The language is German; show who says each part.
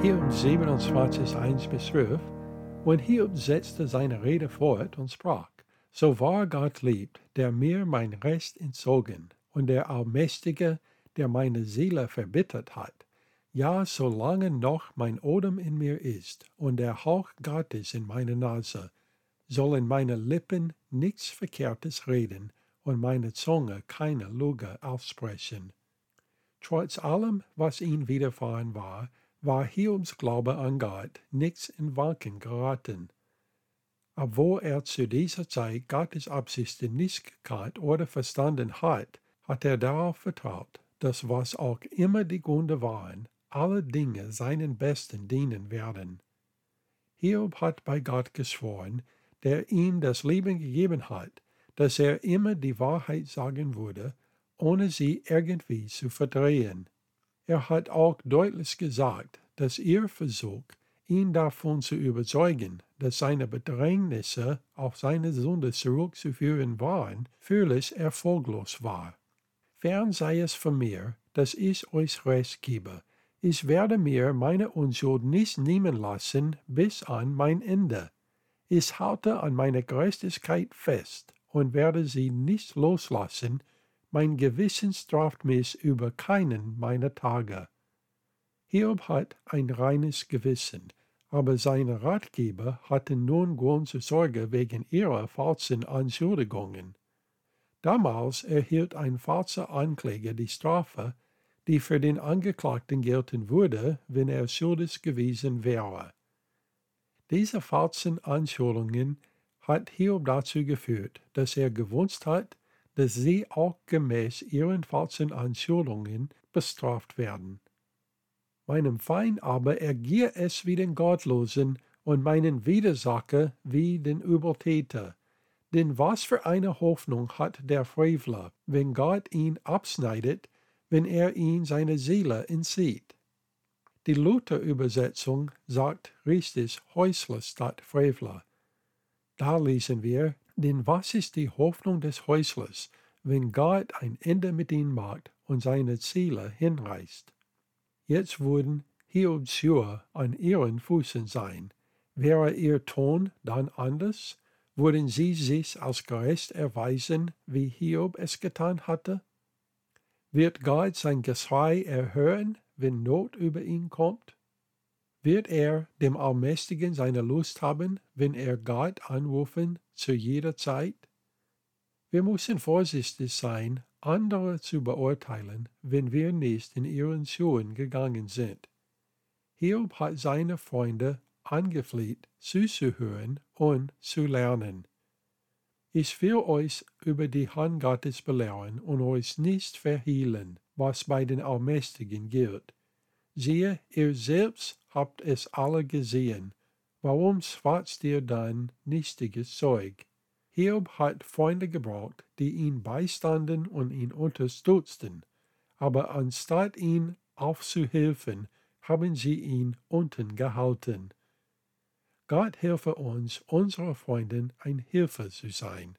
Speaker 1: 23, 1 bis 12, und Hiob setzte seine Rede fort und sprach, So wahr Gott liebt, der mir mein Recht entzogen, und der Allmächtige, der meine Seele verbittert hat, ja, solange noch mein Odem in mir ist und der Hauch Gottes in meiner Nase, sollen meine Lippen nichts Verkehrtes reden und meine Zunge keine Lüge aussprechen. Trotz allem, was ihm widerfahren war, war Hiobs Glaube an Gott nichts in Wanken geraten. Obwohl er zu dieser Zeit Gottes Absichten nicht gekannt oder verstanden hat, hat er darauf vertraut, dass was auch immer die Gründe waren, alle Dinge seinen Besten dienen werden. Hiob hat bei Gott geschworen, der ihm das Leben gegeben hat, dass er immer die Wahrheit sagen würde, ohne sie irgendwie zu verdrehen. Er hat auch deutlich gesagt, dass ihr Versuch, ihn davon zu überzeugen, dass seine Bedrängnisse auf seine Sünde zurückzuführen waren, völlig erfolglos war. Fern sei es von mir, dass ich euch Recht gebe, ich werde mir meine Unschuld nicht nehmen lassen bis an mein Ende. Ich halte an meiner Gerechtigkeit fest und werde sie nicht loslassen. Mein Gewissen straft mich über keinen meiner Tage. Hiob hat ein reines Gewissen, aber seine Ratgeber hatten nun Grund zur Sorge wegen ihrer falschen Anschuldigungen. Damals erhielt ein falscher Ankläger die Strafe, die für den Angeklagten gelten würde, wenn er schuldig gewesen wäre. Diese falschen Anschuldigungen hat Hiob dazu geführt, dass er gewünscht hat, dass sie auch gemäß ihren falschen Anschuldigungen bestraft werden. Meinem Feind aber ergier es wie den Gottlosen und meinen Widersacher wie den Übeltäter. Denn was für eine Hoffnung hat der Frevler, wenn Gott ihn abschneidet wenn er ihn seine Seele entzieht. Die Luther-Übersetzung sagt richtig Häusler statt Frevler. Da lesen wir, denn was ist die Hoffnung des Häuslers, wenn Gott ein Ende mit ihm macht und seine Ziele hinreißt? Jetzt würden Hiobs Schuhe an ihren Füßen sein. Wäre ihr Ton dann anders? Würden sie sich als gerecht erweisen, wie Hiob es getan hatte? Wird Gott sein Geschrei erhören, wenn Not über ihn kommt? Wird er dem Allmächtigen seine Lust haben, wenn er Gott anrufen zu jeder Zeit? Wir müssen vorsichtig sein, andere zu beurteilen, wenn wir nicht in ihren Schuhen gegangen sind. Hiob hat seine Freunde angefleht, zuzuhören und zu lernen. Ich will euch über die Hand Gottes belehren und euch nicht verhehlen, was bei den Allmächtigen gilt. Siehe, ihr selbst habt es alle gesehen. Warum schwatzt ihr dann nichtiges Zeug? Hiob hat Freunde gebraucht, die ihn beistanden und ihn unterstützten, aber anstatt ihn aufzuhelfen, haben sie ihn unten gehalten. Gott helfe uns, unsere Freundin ein Hilfe zu sein.